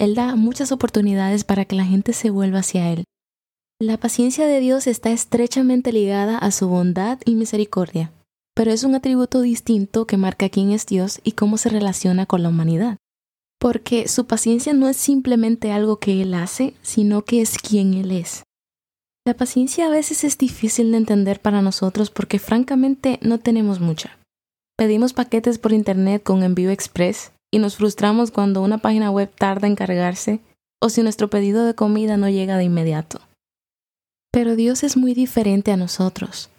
Él da muchas oportunidades para que la gente se vuelva hacia Él. La paciencia de Dios está estrechamente ligada a su bondad y misericordia, pero es un atributo distinto que marca quién es Dios y cómo se relaciona con la humanidad. Porque su paciencia no es simplemente algo que Él hace, sino que es quien Él es. La paciencia a veces es difícil de entender para nosotros porque francamente no tenemos mucha. Pedimos paquetes por Internet con envío express y nos frustramos cuando una página web tarda en cargarse o si nuestro pedido de comida no llega de inmediato. Pero Dios es muy diferente a nosotros.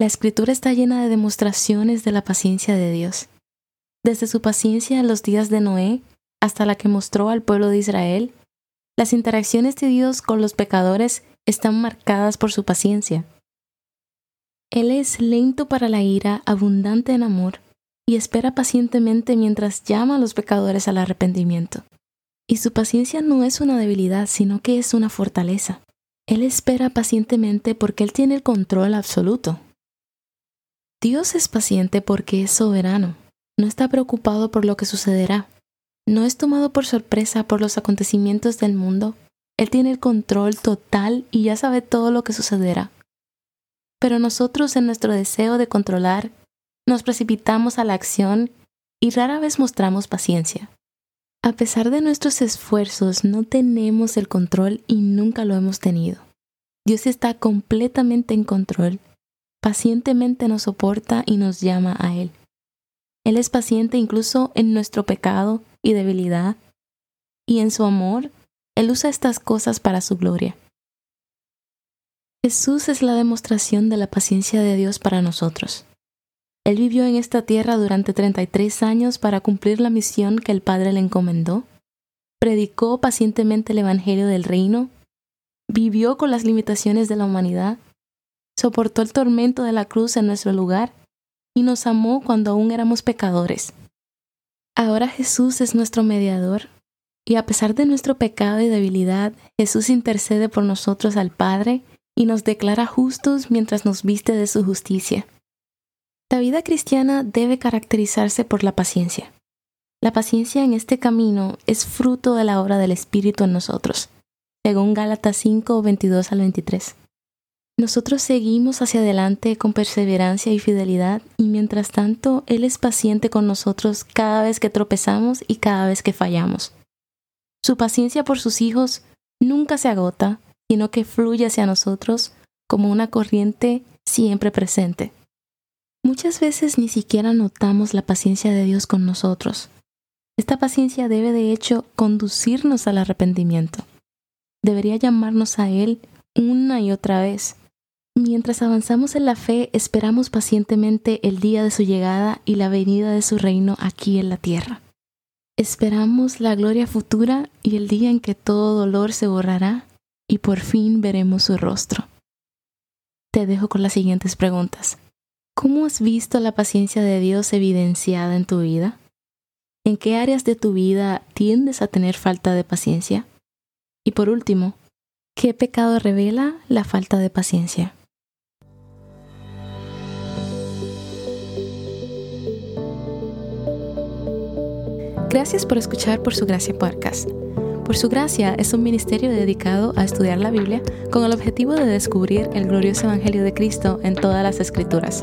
La escritura está llena de demostraciones de la paciencia de Dios. Desde su paciencia en los días de Noé hasta la que mostró al pueblo de Israel, las interacciones de Dios con los pecadores están marcadas por su paciencia. Él es lento para la ira, abundante en amor y espera pacientemente mientras llama a los pecadores al arrepentimiento. Y su paciencia no es una debilidad, sino que es una fortaleza. Él espera pacientemente porque Él tiene el control absoluto. Dios es paciente porque es soberano. No está preocupado por lo que sucederá. No es tomado por sorpresa por los acontecimientos del mundo. Él tiene el control total y ya sabe todo lo que sucederá. Pero nosotros en nuestro deseo de controlar nos precipitamos a la acción y rara vez mostramos paciencia. A pesar de nuestros esfuerzos, no tenemos el control y nunca lo hemos tenido. Dios está completamente en control, pacientemente nos soporta y nos llama a Él. Él es paciente incluso en nuestro pecado y debilidad, y en su amor, Él usa estas cosas para su gloria. Jesús es la demostración de la paciencia de Dios para nosotros. Él vivió en esta tierra durante 33 años para cumplir la misión que el Padre le encomendó. Predicó pacientemente el Evangelio del Reino. Vivió con las limitaciones de la humanidad. Soportó el tormento de la cruz en nuestro lugar y nos amó cuando aún éramos pecadores. Ahora Jesús es nuestro mediador y a pesar de nuestro pecado y debilidad, Jesús intercede por nosotros al Padre y nos declara justos mientras nos viste de su justicia. La vida cristiana debe caracterizarse por la paciencia. La paciencia en este camino es fruto de la obra del Espíritu en nosotros, según Gálatas 5, 22 al 23. Nosotros seguimos hacia adelante con perseverancia y fidelidad y mientras tanto Él es paciente con nosotros cada vez que tropezamos y cada vez que fallamos. Su paciencia por sus hijos nunca se agota, sino que fluye hacia nosotros como una corriente siempre presente. Muchas veces ni siquiera notamos la paciencia de Dios con nosotros. Esta paciencia debe de hecho conducirnos al arrepentimiento. Debería llamarnos a Él una y otra vez. Mientras avanzamos en la fe, esperamos pacientemente el día de su llegada y la venida de su reino aquí en la tierra. Esperamos la gloria futura y el día en que todo dolor se borrará y por fin veremos su rostro. Te dejo con las siguientes preguntas. ¿Cómo has visto la paciencia de Dios evidenciada en tu vida? ¿En qué áreas de tu vida tiendes a tener falta de paciencia? Y por último, ¿qué pecado revela la falta de paciencia? Gracias por escuchar por su gracia podcast. Por su gracia es un ministerio dedicado a estudiar la Biblia con el objetivo de descubrir el glorioso Evangelio de Cristo en todas las escrituras.